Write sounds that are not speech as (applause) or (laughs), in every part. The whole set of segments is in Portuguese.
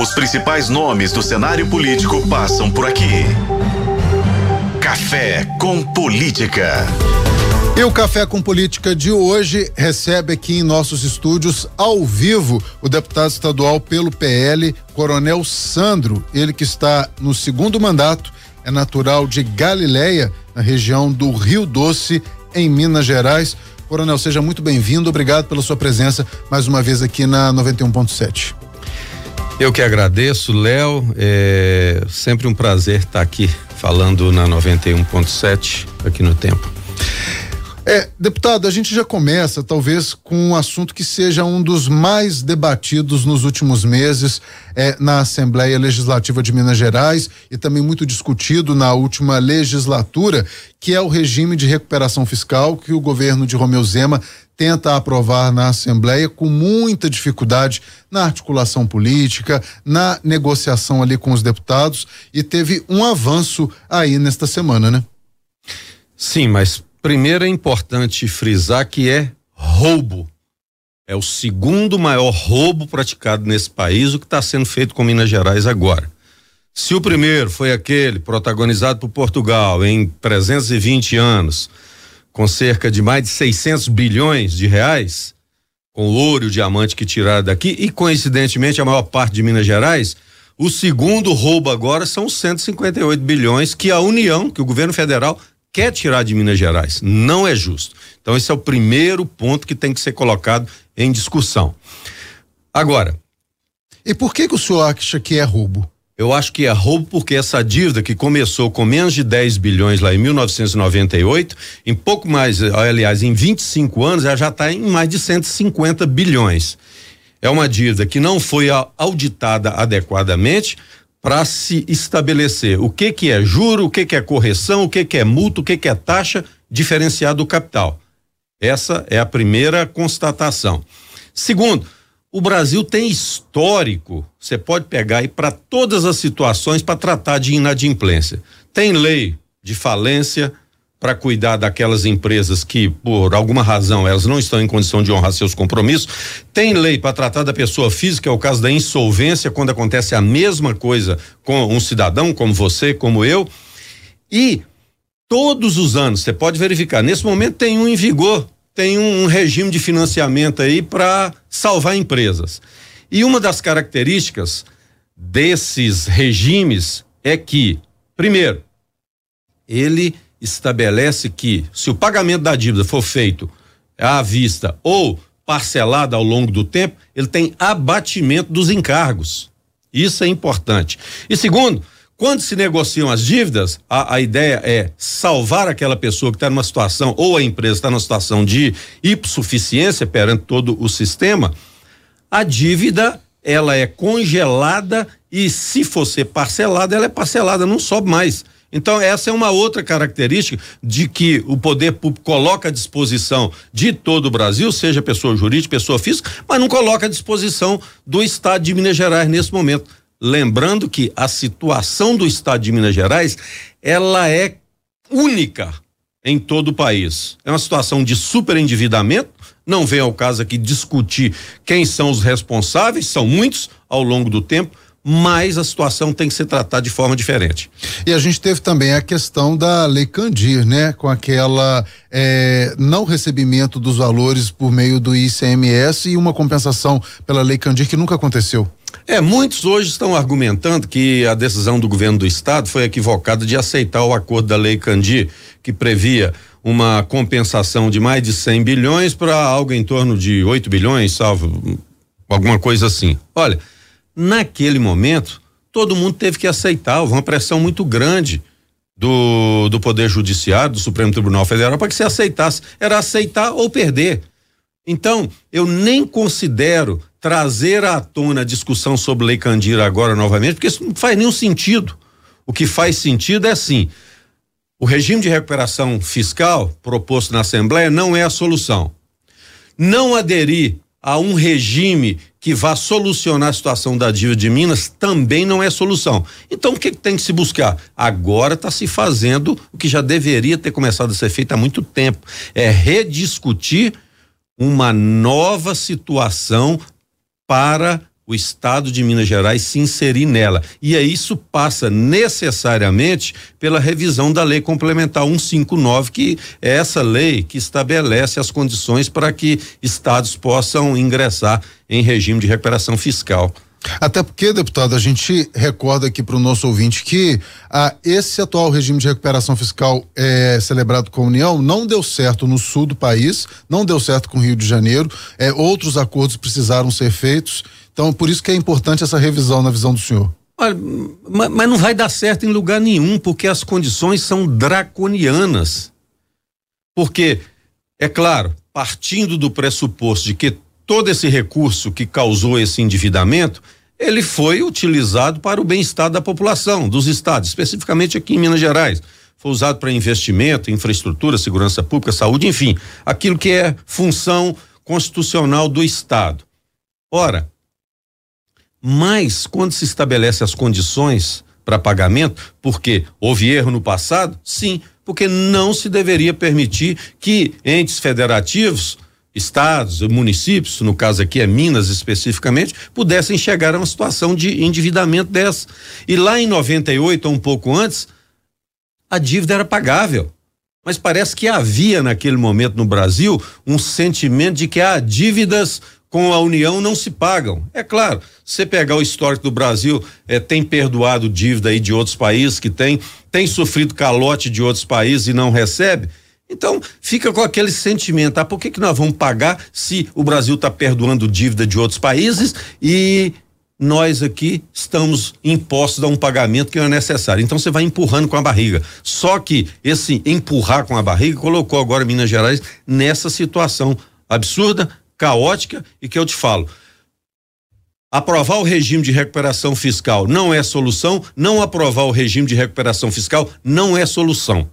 Os principais nomes do cenário político passam por aqui. Café com Política. E o Café com Política de hoje recebe aqui em nossos estúdios, ao vivo, o deputado estadual pelo PL, Coronel Sandro. Ele que está no segundo mandato, é natural de Galileia, na região do Rio Doce, em Minas Gerais. Coronel, seja muito bem-vindo. Obrigado pela sua presença mais uma vez aqui na 91.7. Eu que agradeço, Léo. É sempre um prazer estar aqui falando na 91.7 aqui no Tempo. É, deputado, a gente já começa talvez com um assunto que seja um dos mais debatidos nos últimos meses é, na Assembleia Legislativa de Minas Gerais e também muito discutido na última legislatura, que é o regime de recuperação fiscal que o governo de Romeu Zema tenta aprovar na Assembleia com muita dificuldade na articulação política, na negociação ali com os deputados e teve um avanço aí nesta semana, né? Sim, mas Primeiro é importante frisar que é roubo. É o segundo maior roubo praticado nesse país, o que está sendo feito com Minas Gerais agora. Se o primeiro foi aquele protagonizado por Portugal em 320 anos, com cerca de mais de 600 bilhões de reais, com ouro e o diamante que tiraram daqui, e coincidentemente a maior parte de Minas Gerais, o segundo roubo agora são 158 bilhões que a União, que o governo federal quer tirar de Minas Gerais. Não é justo. Então, esse é o primeiro ponto que tem que ser colocado em discussão. Agora. E por que, que o senhor acha que é roubo? Eu acho que é roubo porque essa dívida que começou com menos de 10 bilhões lá em 1998, em pouco mais, aliás, em 25 anos, ela já está em mais de 150 bilhões. É uma dívida que não foi auditada adequadamente, para se estabelecer o que que é juro, o que que é correção, o que que é multa, o que que é taxa diferenciada do capital. Essa é a primeira constatação. Segundo, o Brasil tem histórico, você pode pegar aí para todas as situações para tratar de inadimplência. Tem lei de falência, para cuidar daquelas empresas que, por alguma razão, elas não estão em condição de honrar seus compromissos. Tem lei para tratar da pessoa física, é o caso da insolvência, quando acontece a mesma coisa com um cidadão como você, como eu. E todos os anos, você pode verificar, nesse momento tem um em vigor, tem um, um regime de financiamento aí para salvar empresas. E uma das características desses regimes é que, primeiro, ele estabelece que, se o pagamento da dívida for feito à vista ou parcelado ao longo do tempo, ele tem abatimento dos encargos. Isso é importante. E segundo, quando se negociam as dívidas, a, a ideia é salvar aquela pessoa que está numa situação, ou a empresa está numa situação de hipossuficiência perante todo o sistema, a dívida ela é congelada e se for ser parcelada, ela é parcelada, não sobe mais. Então, essa é uma outra característica de que o poder público coloca à disposição de todo o Brasil, seja pessoa jurídica, pessoa física, mas não coloca à disposição do Estado de Minas Gerais nesse momento. Lembrando que a situação do Estado de Minas Gerais, ela é única em todo o país. É uma situação de superendividamento, não vem ao caso aqui discutir quem são os responsáveis, são muitos ao longo do tempo, mas a situação tem que ser tratada de forma diferente. E a gente teve também a questão da Lei Candir, né? Com aquela é, não recebimento dos valores por meio do ICMS e uma compensação pela Lei Candir que nunca aconteceu. É, muitos hoje estão argumentando que a decisão do governo do estado foi equivocada de aceitar o acordo da Lei Candir, que previa uma compensação de mais de 100 bilhões para algo em torno de 8 bilhões, salvo alguma coisa assim. Olha, Naquele momento, todo mundo teve que aceitar, houve uma pressão muito grande do, do Poder Judiciário, do Supremo Tribunal Federal, para que se aceitasse. Era aceitar ou perder. Então, eu nem considero trazer à tona a discussão sobre Lei Candira agora novamente, porque isso não faz nenhum sentido. O que faz sentido é assim: o regime de recuperação fiscal proposto na Assembleia não é a solução. Não aderir a um regime que vá solucionar a situação da dívida de Minas também não é solução. Então o que, tem que se buscar? Agora está se fazendo o que já deveria ter começado a ser feito há muito tempo, é rediscutir uma nova situação para o estado de Minas Gerais se inserir nela. E aí isso passa necessariamente pela revisão da lei complementar 159, que é essa lei que estabelece as condições para que estados possam ingressar em regime de recuperação fiscal. Até porque, deputado, a gente recorda aqui para o nosso ouvinte que ah, esse atual regime de recuperação fiscal é, celebrado com a União não deu certo no sul do país, não deu certo com o Rio de Janeiro, é, outros acordos precisaram ser feitos. Então, por isso que é importante essa revisão na visão do senhor. Olha, mas não vai dar certo em lugar nenhum, porque as condições são draconianas. Porque, é claro, partindo do pressuposto de que todo esse recurso que causou esse endividamento, ele foi utilizado para o bem-estar da população, dos estados, especificamente aqui em Minas Gerais. Foi usado para investimento, infraestrutura, segurança pública, saúde, enfim, aquilo que é função constitucional do Estado. Ora, mas quando se estabelece as condições para pagamento, porque houve erro no passado? Sim, porque não se deveria permitir que entes federativos estados, municípios, no caso aqui é Minas especificamente, pudessem chegar a uma situação de endividamento dessa. E lá em 98, ou um pouco antes, a dívida era pagável. Mas parece que havia naquele momento no Brasil um sentimento de que há dívidas com a União não se pagam. É claro, você pegar o histórico do Brasil, é, tem perdoado dívida aí de outros países que tem, tem sofrido calote de outros países e não recebe. Então, fica com aquele sentimento, ah, por que que nós vamos pagar se o Brasil está perdoando dívida de outros países e nós aqui estamos impostos a um pagamento que não é necessário. Então você vai empurrando com a barriga. Só que esse empurrar com a barriga colocou agora Minas Gerais nessa situação absurda, caótica e que eu te falo. Aprovar o regime de recuperação fiscal não é solução, não aprovar o regime de recuperação fiscal não é solução.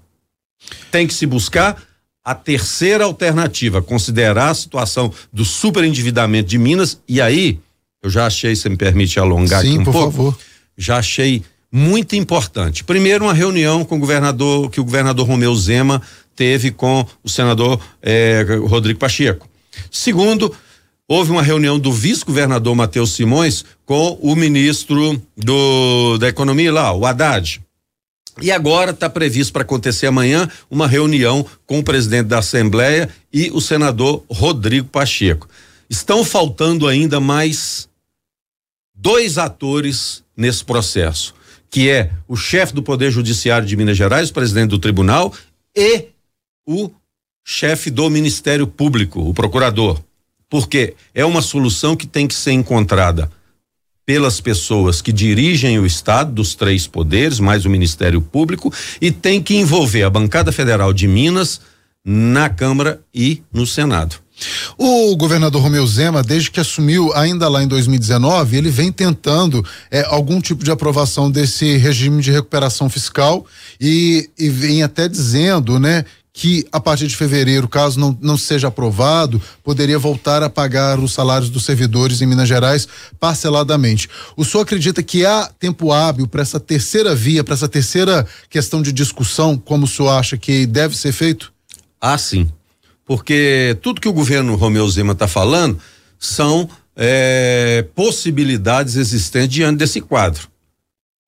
Tem que se buscar a terceira alternativa, considerar a situação do superendividamento de Minas e aí, eu já achei, se me permite alongar Sim, aqui um por pouco, favor. já achei muito importante. Primeiro, uma reunião com o governador, que o governador Romeu Zema teve com o senador eh, Rodrigo Pacheco. Segundo, houve uma reunião do vice-governador Matheus Simões com o ministro do da Economia lá, o Haddad. E agora está previsto para acontecer amanhã uma reunião com o presidente da Assembleia e o senador Rodrigo Pacheco. Estão faltando ainda mais dois atores nesse processo, que é o chefe do Poder Judiciário de Minas Gerais, o presidente do tribunal, e o chefe do Ministério Público, o procurador. Porque é uma solução que tem que ser encontrada pelas pessoas que dirigem o Estado, dos três poderes, mais o Ministério Público, e tem que envolver a bancada federal de Minas na Câmara e no Senado. O governador Romeu Zema, desde que assumiu, ainda lá em 2019, ele vem tentando é, algum tipo de aprovação desse regime de recuperação fiscal e, e vem até dizendo, né, que a partir de fevereiro, caso não, não seja aprovado, poderia voltar a pagar os salários dos servidores em Minas Gerais parceladamente. O senhor acredita que há tempo hábil para essa terceira via, para essa terceira questão de discussão, como o senhor acha que deve ser feito? Ah, sim. Porque tudo que o governo Romeu Zema está falando são é, possibilidades existentes diante desse quadro.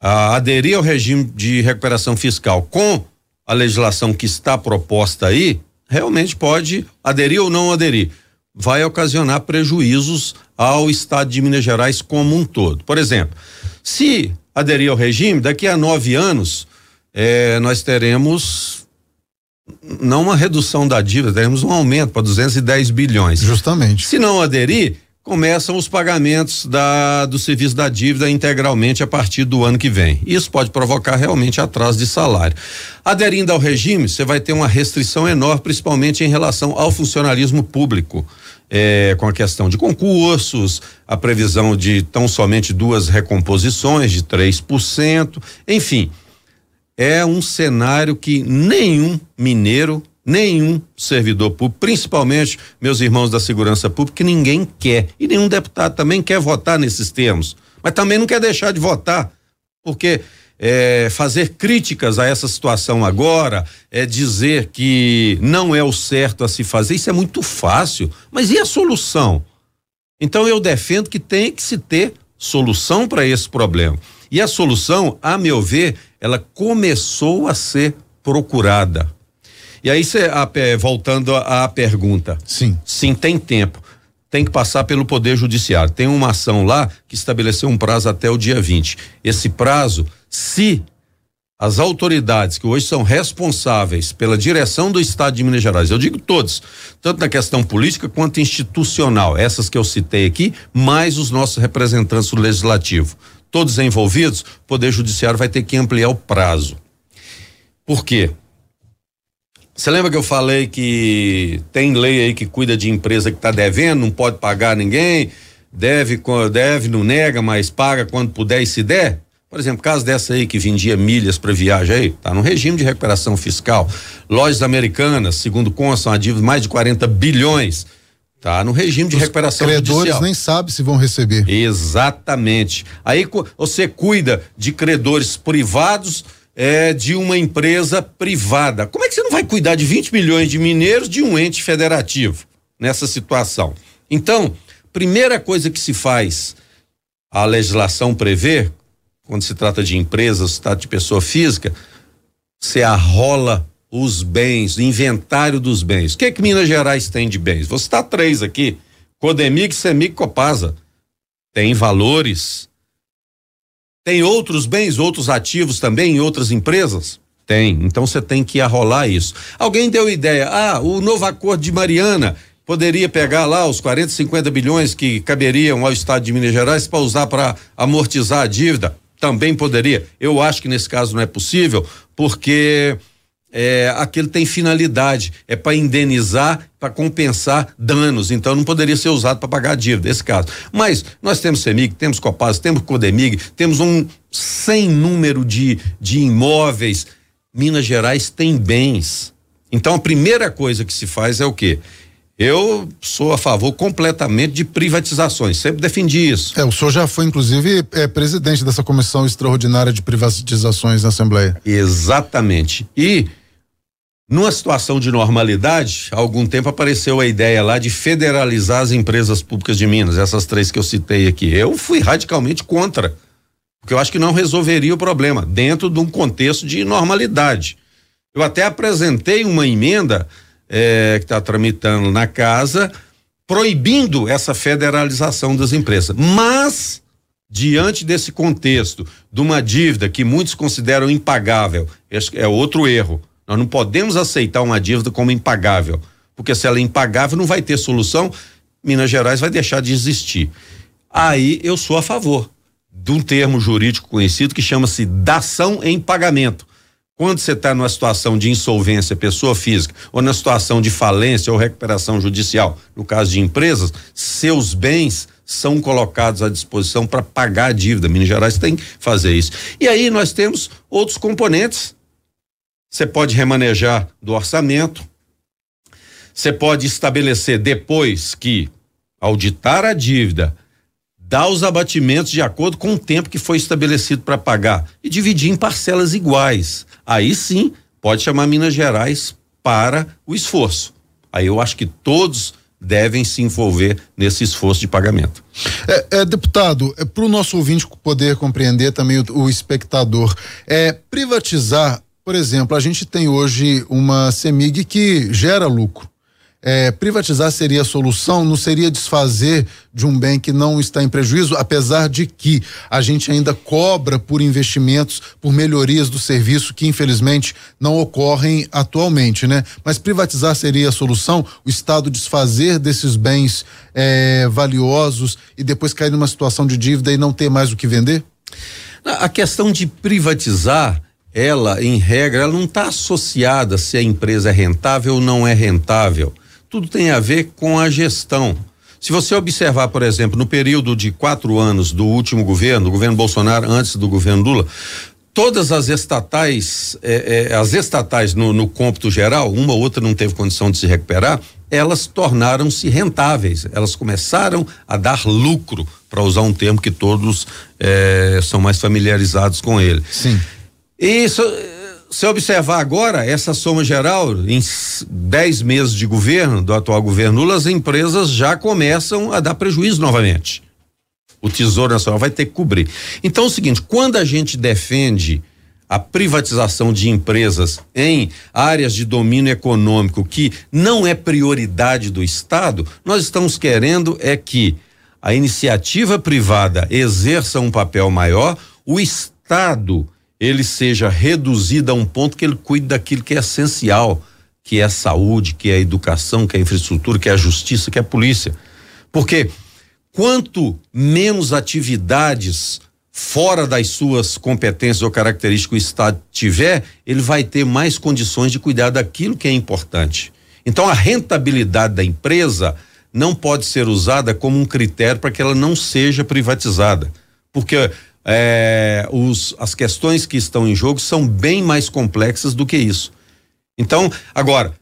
A aderir ao regime de recuperação fiscal com a legislação que está proposta aí, realmente pode aderir ou não aderir. Vai ocasionar prejuízos ao estado de Minas Gerais como um todo. Por exemplo, se aderir ao regime, daqui a nove anos, eh, nós teremos não uma redução da dívida, teremos um aumento para 210 bilhões. Justamente. Se não aderir, começam os pagamentos da, do serviço da dívida integralmente a partir do ano que vem. Isso pode provocar realmente atraso de salário. Aderindo ao regime, você vai ter uma restrição enorme, principalmente em relação ao funcionalismo público. É, com a questão de concursos, a previsão de tão somente duas recomposições de 3%, enfim. É um cenário que nenhum mineiro nenhum servidor público, principalmente meus irmãos da segurança pública, que ninguém quer. E nenhum deputado também quer votar nesses termos. Mas também não quer deixar de votar. Porque é, fazer críticas a essa situação agora, é dizer que não é o certo a se fazer, isso é muito fácil. Mas e a solução? Então eu defendo que tem que se ter solução para esse problema. E a solução, a meu ver, ela começou a ser procurada. E aí, cê, a, voltando à pergunta. Sim. Sim, tem tempo. Tem que passar pelo Poder Judiciário. Tem uma ação lá que estabeleceu um prazo até o dia 20. Esse prazo, se as autoridades que hoje são responsáveis pela direção do Estado de Minas Gerais, eu digo todos, tanto na questão política quanto institucional, essas que eu citei aqui, mais os nossos representantes do Legislativo, todos envolvidos, o Poder Judiciário vai ter que ampliar o prazo. Por quê? Você lembra que eu falei que tem lei aí que cuida de empresa que está devendo, não pode pagar ninguém, deve, deve, não nega, mas paga quando puder e se der? Por exemplo, caso dessa aí que vendia milhas para viagem aí, tá no regime de recuperação fiscal. Lojas americanas, segundo constam, a dívida de mais de 40 bilhões. Tá no regime de Os recuperação credores judicial. nem sabem se vão receber. Exatamente. Aí você cuida de credores privados é, de uma empresa privada. Como é que você não vai cuidar de 20 milhões de mineiros de um ente federativo nessa situação? Então, primeira coisa que se faz, a legislação prevê, quando se trata de empresas, se trata de pessoa física, você arrola os bens, inventário dos bens. O que é que Minas Gerais tem de bens? Vou citar três aqui: Codemig, Semig, Copasa. Tem valores. Tem outros bens, outros ativos também em outras empresas? Tem. Então você tem que arrolar isso. Alguém deu ideia: ah, o novo acordo de Mariana poderia pegar lá os 40, 50 bilhões que caberiam ao Estado de Minas Gerais para usar para amortizar a dívida também poderia. Eu acho que nesse caso não é possível, porque é, aquilo tem finalidade, é para indenizar, para compensar danos, então não poderia ser usado para pagar dívida, esse caso. Mas nós temos CEMIG, temos Copasa, temos Codemig, temos um sem número de, de imóveis. Minas Gerais tem bens. Então a primeira coisa que se faz é o quê? Eu sou a favor completamente de privatizações, sempre defendi isso. É, o senhor já foi, inclusive, é, presidente dessa comissão extraordinária de privatizações na Assembleia. Exatamente. E, numa situação de normalidade, há algum tempo apareceu a ideia lá de federalizar as empresas públicas de Minas, essas três que eu citei aqui. Eu fui radicalmente contra, porque eu acho que não resolveria o problema, dentro de um contexto de normalidade. Eu até apresentei uma emenda é, que está tramitando na casa, proibindo essa federalização das empresas. Mas, diante desse contexto de uma dívida que muitos consideram impagável, é outro erro. Nós não podemos aceitar uma dívida como impagável, porque se ela é impagável, não vai ter solução, Minas Gerais vai deixar de existir. Aí eu sou a favor de um termo jurídico conhecido que chama-se dação em pagamento. Quando você está numa situação de insolvência, pessoa física, ou na situação de falência ou recuperação judicial, no caso de empresas, seus bens são colocados à disposição para pagar a dívida. Minas Gerais tem que fazer isso. E aí nós temos outros componentes. Você pode remanejar do orçamento. Você pode estabelecer depois que auditar a dívida, dar os abatimentos de acordo com o tempo que foi estabelecido para pagar e dividir em parcelas iguais. Aí sim, pode chamar Minas Gerais para o esforço. Aí eu acho que todos devem se envolver nesse esforço de pagamento. É, é deputado, é, para o nosso ouvinte poder compreender também o, o espectador, é privatizar, por exemplo, a gente tem hoje uma CEMIG que gera lucro é, privatizar seria a solução, não seria desfazer de um bem que não está em prejuízo, apesar de que a gente ainda cobra por investimentos, por melhorias do serviço que infelizmente não ocorrem atualmente, né? Mas privatizar seria a solução, o Estado desfazer desses bens é, valiosos e depois cair numa situação de dívida e não ter mais o que vender? A questão de privatizar ela, em regra, ela não está associada se a empresa é rentável ou não é rentável tudo tem a ver com a gestão. Se você observar, por exemplo, no período de quatro anos do último governo, do governo Bolsonaro, antes do governo Lula, todas as estatais, eh, eh, as estatais no, no cômputo geral, uma ou outra não teve condição de se recuperar, elas tornaram-se rentáveis, elas começaram a dar lucro, para usar um termo que todos eh, são mais familiarizados com ele. Sim. Isso se observar agora, essa soma geral, em 10 meses de governo, do atual governo Lula, as empresas já começam a dar prejuízo novamente. O Tesouro Nacional vai ter que cobrir. Então é o seguinte, quando a gente defende a privatização de empresas em áreas de domínio econômico que não é prioridade do Estado, nós estamos querendo é que a iniciativa privada exerça um papel maior, o Estado ele seja reduzido a um ponto que ele cuide daquilo que é essencial, que é a saúde, que é a educação, que é a infraestrutura, que é a justiça, que é a polícia. Porque quanto menos atividades fora das suas competências ou características o Estado tiver, ele vai ter mais condições de cuidar daquilo que é importante. Então a rentabilidade da empresa não pode ser usada como um critério para que ela não seja privatizada. Porque é, os, as questões que estão em jogo são bem mais complexas do que isso. Então, agora,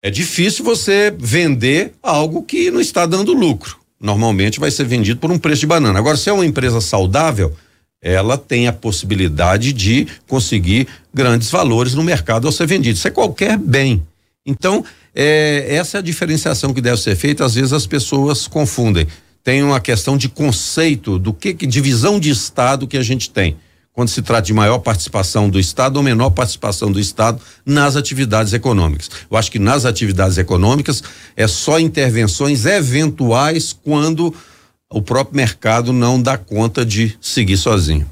é difícil você vender algo que não está dando lucro. Normalmente vai ser vendido por um preço de banana. Agora, se é uma empresa saudável, ela tem a possibilidade de conseguir grandes valores no mercado ao ser vendido. Isso é qualquer bem. Então, é, essa é a diferenciação que deve ser feita. Às vezes as pessoas confundem tem uma questão de conceito do que, que divisão de Estado que a gente tem quando se trata de maior participação do Estado ou menor participação do Estado nas atividades econômicas. Eu acho que nas atividades econômicas é só intervenções eventuais quando o próprio mercado não dá conta de seguir sozinho.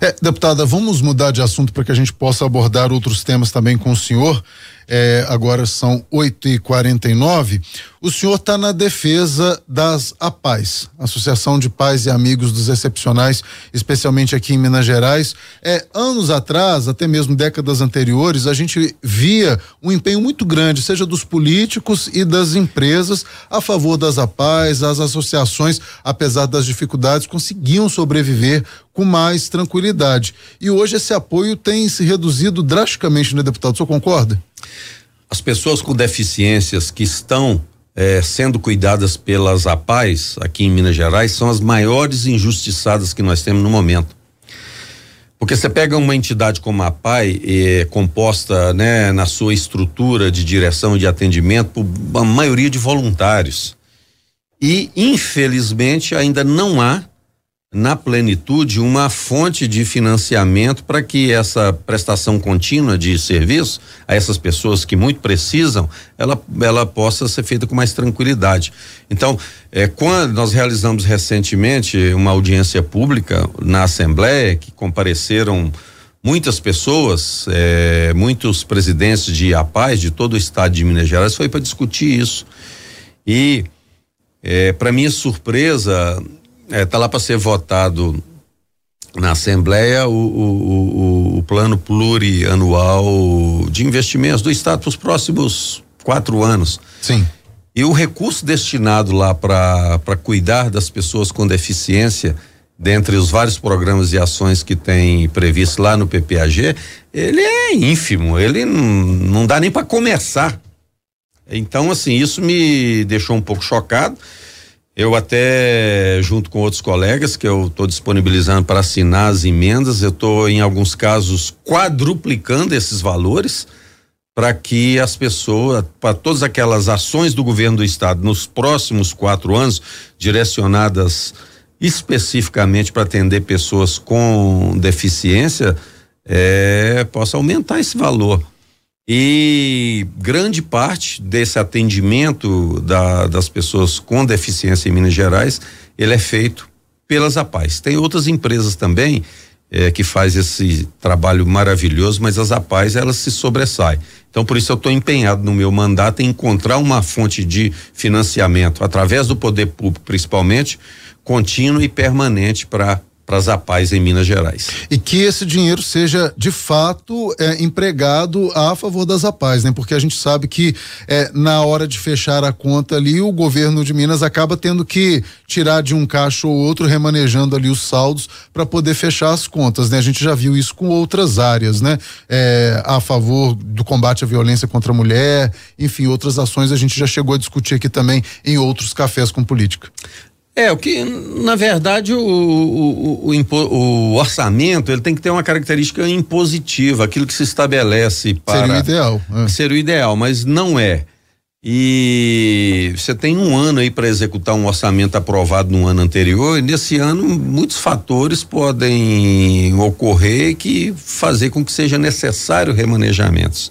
É, deputada, vamos mudar de assunto para que a gente possa abordar outros temas também com o senhor. É, agora são 8 e 49 O senhor está na defesa das APAES, Associação de Pais e Amigos dos Excepcionais, especialmente aqui em Minas Gerais. É, anos atrás, até mesmo décadas anteriores, a gente via um empenho muito grande, seja dos políticos e das empresas, a favor das APAES, as associações, apesar das dificuldades, conseguiam sobreviver com mais tranquilidade. E hoje esse apoio tem se reduzido drasticamente, né, deputado? O senhor concorda? As pessoas com deficiências que estão eh, sendo cuidadas pelas APAES aqui em Minas Gerais são as maiores injustiçadas que nós temos no momento. Porque você pega uma entidade como a APAI, eh, composta né, na sua estrutura de direção e de atendimento por uma maioria de voluntários. E, infelizmente, ainda não há na plenitude uma fonte de financiamento para que essa prestação contínua de serviço a essas pessoas que muito precisam, ela, ela possa ser feita com mais tranquilidade. Então, é, quando nós realizamos recentemente uma audiência pública na Assembleia, que compareceram muitas pessoas, é, muitos presidentes de APAES de todo o estado de Minas Gerais, foi para discutir isso. E, é, para minha surpresa, é, tá lá para ser votado na Assembleia o, o, o, o, plano plurianual de investimentos do Estado para os próximos quatro anos. Sim. E o recurso destinado lá para cuidar das pessoas com deficiência, dentre os vários programas e ações que tem previsto lá no PPAG, ele é ínfimo, ele não dá nem para começar. Então, assim, isso me deixou um pouco chocado. Eu até, junto com outros colegas, que eu estou disponibilizando para assinar as emendas, eu estou, em alguns casos, quadruplicando esses valores para que as pessoas, para todas aquelas ações do governo do estado nos próximos quatro anos, direcionadas especificamente para atender pessoas com deficiência, é, possa aumentar esse valor. E grande parte desse atendimento da, das pessoas com deficiência em Minas Gerais, ele é feito pelas APAES. Tem outras empresas também eh, que faz esse trabalho maravilhoso, mas as APAES elas se sobressaem. Então por isso eu estou empenhado no meu mandato em encontrar uma fonte de financiamento através do poder público, principalmente, contínuo e permanente para para as APAES em Minas Gerais. E que esse dinheiro seja de fato é, empregado a favor das APAES, né? Porque a gente sabe que é, na hora de fechar a conta ali, o governo de Minas acaba tendo que tirar de um caixa ou outro, remanejando ali os saldos para poder fechar as contas, né? A gente já viu isso com outras áreas, né? É, a favor do combate à violência contra a mulher, enfim, outras ações a gente já chegou a discutir aqui também em outros cafés com política. É, o que, na verdade, o, o, o, o, orçamento ele tem que ter uma característica impositiva, aquilo que se estabelece para. Seria o ideal. É. Seria o ideal, mas não é. E você tem um ano aí para executar um orçamento aprovado no ano anterior, e nesse ano muitos fatores podem ocorrer que fazer com que seja necessário remanejamentos.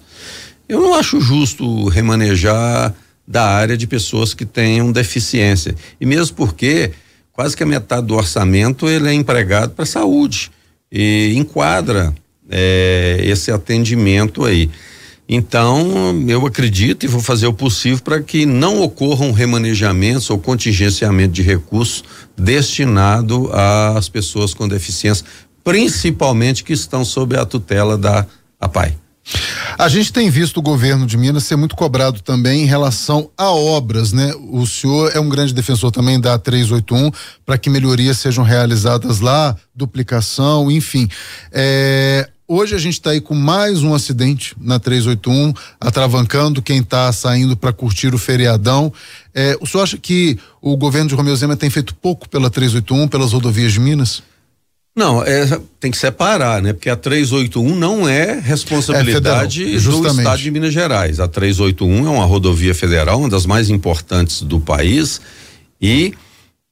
Eu não acho justo remanejar da área de pessoas que tenham deficiência. E mesmo porque quase que a metade do orçamento ele é empregado para saúde e enquadra é, esse atendimento aí. Então, eu acredito e vou fazer o possível para que não ocorram remanejamentos ou contingenciamento de recursos destinado às pessoas com deficiência, principalmente que estão sob a tutela da APAI. A gente tem visto o governo de Minas ser muito cobrado também em relação a obras, né? O senhor é um grande defensor também da 381 para que melhorias sejam realizadas lá, duplicação, enfim. É, Hoje a gente está aí com mais um acidente na 381, atravancando quem está saindo para curtir o feriadão. É, o senhor acha que o governo de Romeu Zema tem feito pouco pela 381, pelas rodovias de Minas? Não, é, tem que separar, né? Porque a 381 não é responsabilidade é federal, do Estado de Minas Gerais. A 381 é uma rodovia federal, uma das mais importantes do país e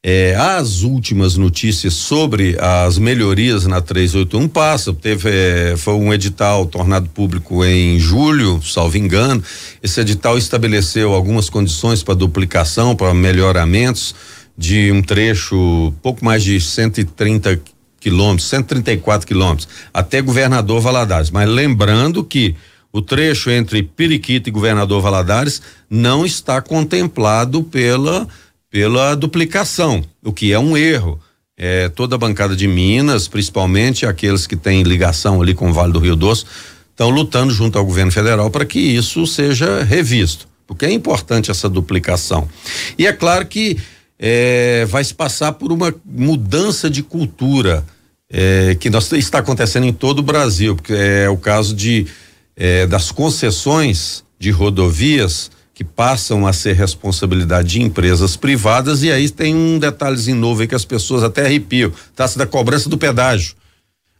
é, as últimas notícias sobre as melhorias na 381 passam. Teve, é, foi um edital tornado público em julho, salvo engano. Esse edital estabeleceu algumas condições para duplicação, para melhoramentos de um trecho pouco mais de 130 quilômetros, 134 quilômetros, até Governador Valadares. Mas lembrando que o trecho entre Periquita e Governador Valadares não está contemplado pela pela duplicação, o que é um erro. É, toda a bancada de Minas, principalmente aqueles que têm ligação ali com o Vale do Rio Doce, estão lutando junto ao governo federal para que isso seja revisto, porque é importante essa duplicação. E é claro que é, vai se passar por uma mudança de cultura é, que nós, está acontecendo em todo o Brasil, porque é o caso de é, das concessões de rodovias que passam a ser responsabilidade de empresas privadas e aí tem um detalhezinho novo aí que as pessoas até arrepiam, taxa da cobrança do pedágio.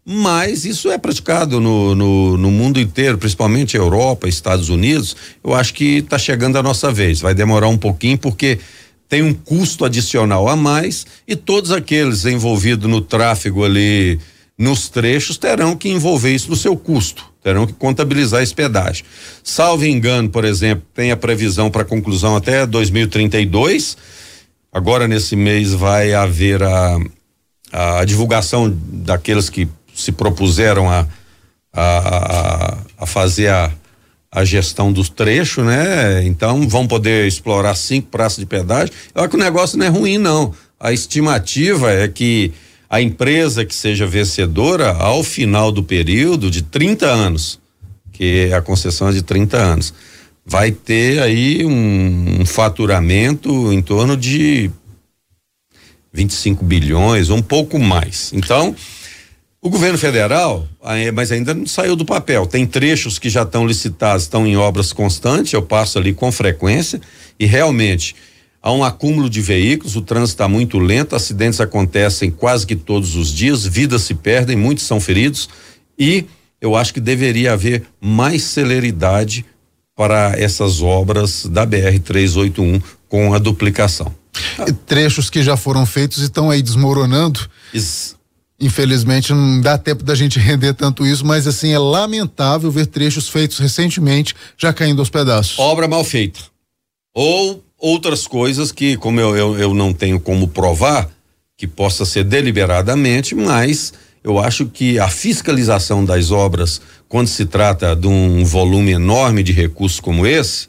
Mas isso é praticado no, no, no mundo inteiro, principalmente Europa, Estados Unidos. Eu acho que está chegando a nossa vez. Vai demorar um pouquinho porque tem um custo adicional a mais e todos aqueles envolvidos no tráfego ali nos trechos terão que envolver isso no seu custo, terão que contabilizar esse pedágio. Salvo engano, por exemplo, tem a previsão para conclusão até 2032. Agora nesse mês vai haver a, a divulgação daqueles que se propuseram a, a, a fazer a, a gestão dos trechos, né? Então vão poder explorar cinco praças de pedágio. Eu acho que o negócio não é ruim, não. A estimativa é que a empresa que seja vencedora ao final do período de 30 anos, que a concessão é de 30 anos, vai ter aí um, um faturamento em torno de 25 bilhões, um pouco mais. Então, o governo federal, mas ainda não saiu do papel. Tem trechos que já estão licitados, estão em obras constantes, eu passo ali com frequência e realmente há um acúmulo de veículos, o trânsito está muito lento, acidentes acontecem quase que todos os dias, vidas se perdem, muitos são feridos e eu acho que deveria haver mais celeridade para essas obras da BR 381 com a duplicação. E trechos que já foram feitos estão aí desmoronando. Is... Infelizmente não dá tempo da gente (laughs) render tanto isso, mas assim é lamentável ver trechos feitos recentemente já caindo aos pedaços. Obra mal feita. Ou outras coisas que, como eu, eu, eu não tenho como provar, que possa ser deliberadamente, mas eu acho que a fiscalização das obras, quando se trata de um volume enorme de recursos como esse,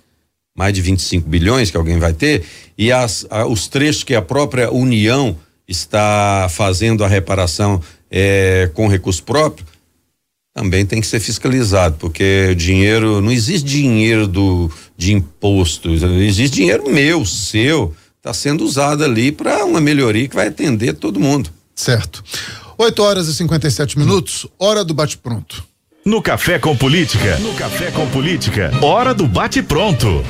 mais de 25 bilhões que alguém vai ter, e as, a, os trechos que a própria União está fazendo a reparação é, com recurso próprio, também tem que ser fiscalizado, porque dinheiro, não existe dinheiro do, de imposto, existe dinheiro meu, seu, está sendo usado ali para uma melhoria que vai atender todo mundo. Certo. 8 horas e 57 minutos, hora do bate-pronto. No Café com Política. No Café com Política, hora do bate-pronto.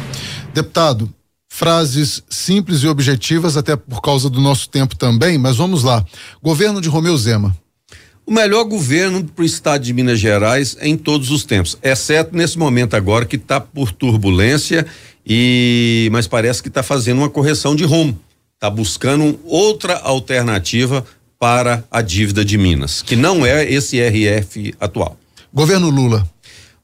Deputado, frases simples e objetivas, até por causa do nosso tempo também, mas vamos lá. Governo de Romeu Zema. O melhor governo para o estado de Minas Gerais em todos os tempos, exceto nesse momento agora que está por turbulência e mas parece que está fazendo uma correção de rumo, está buscando outra alternativa para a dívida de Minas, que não é esse RF atual. Governo Lula.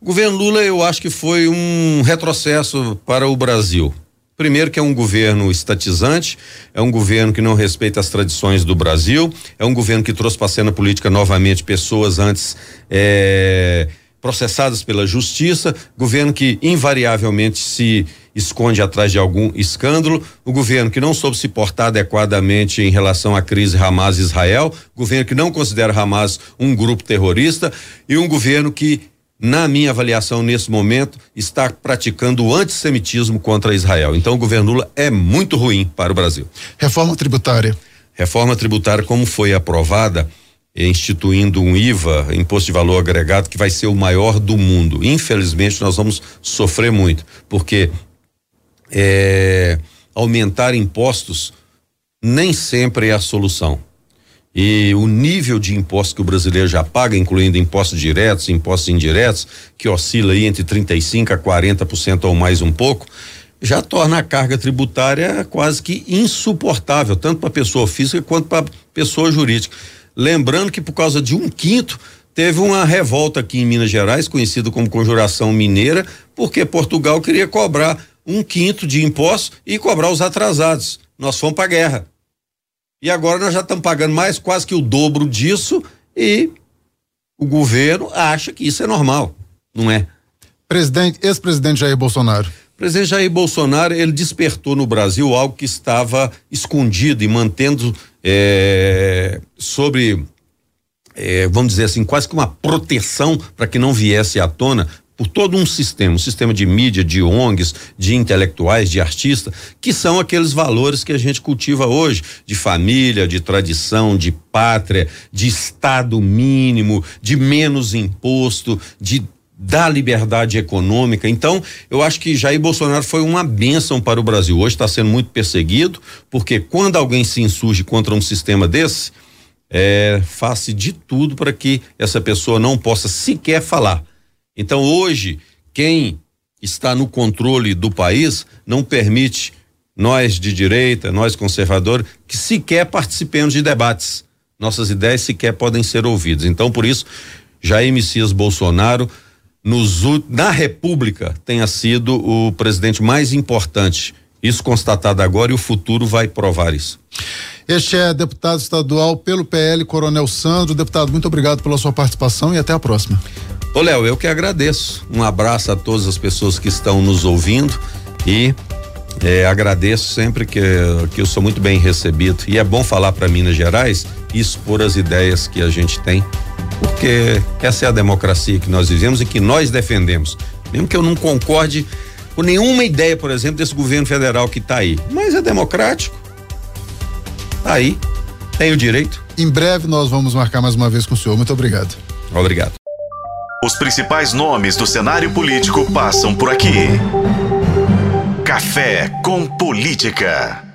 O governo Lula eu acho que foi um retrocesso para o Brasil. Primeiro que é um governo estatizante, é um governo que não respeita as tradições do Brasil, é um governo que trouxe para a cena política novamente pessoas antes é, processadas pela justiça, governo que invariavelmente se esconde atrás de algum escândalo, o governo que não soube se portar adequadamente em relação à crise Hamas-Israel, governo que não considera Hamas um grupo terrorista e um governo que na minha avaliação, nesse momento, está praticando o antissemitismo contra Israel. Então, o governo Lula é muito ruim para o Brasil. Reforma tributária. Reforma tributária, como foi aprovada, instituindo um IVA, imposto de valor agregado, que vai ser o maior do mundo. Infelizmente, nós vamos sofrer muito, porque é, aumentar impostos nem sempre é a solução e o nível de impostos que o brasileiro já paga, incluindo impostos diretos, impostos indiretos, que oscila aí entre 35 a 40% ou mais um pouco, já torna a carga tributária quase que insuportável, tanto para pessoa física quanto para pessoa jurídica. Lembrando que por causa de um quinto teve uma revolta aqui em Minas Gerais, conhecida como Conjuração Mineira, porque Portugal queria cobrar um quinto de impostos e cobrar os atrasados. Nós fomos para a guerra. E agora nós já estamos pagando mais quase que o dobro disso e o governo acha que isso é normal, não é? Presidente, ex-presidente Jair Bolsonaro. O presidente Jair Bolsonaro, ele despertou no Brasil algo que estava escondido e mantendo é, sobre, é, vamos dizer assim, quase que uma proteção para que não viesse à tona por todo um sistema, um sistema de mídia, de ONGs, de intelectuais, de artistas, que são aqueles valores que a gente cultiva hoje, de família, de tradição, de pátria, de estado mínimo, de menos imposto, de da liberdade econômica. Então, eu acho que Jair Bolsonaro foi uma bênção para o Brasil. Hoje está sendo muito perseguido, porque quando alguém se insurge contra um sistema desse, é, faz de tudo para que essa pessoa não possa sequer falar então hoje, quem está no controle do país não permite nós de direita, nós conservadores, que sequer participemos de debates. Nossas ideias sequer podem ser ouvidas. Então, por isso, Jair Messias Bolsonaro, nos, na República, tenha sido o presidente mais importante. Isso constatado agora e o futuro vai provar isso. Este é deputado estadual pelo PL, Coronel Sandro. Deputado, muito obrigado pela sua participação e até a próxima. Ô Léo, eu que agradeço. Um abraço a todas as pessoas que estão nos ouvindo e é, agradeço sempre que, que eu sou muito bem recebido. E é bom falar para Minas Gerais e expor as ideias que a gente tem, porque essa é a democracia que nós vivemos e que nós defendemos. Mesmo que eu não concorde com nenhuma ideia, por exemplo, desse governo federal que está aí, mas é democrático. Tá aí, tem o direito. Em breve nós vamos marcar mais uma vez com o senhor. Muito obrigado. Obrigado. Os principais nomes do cenário político passam por aqui. Café com Política.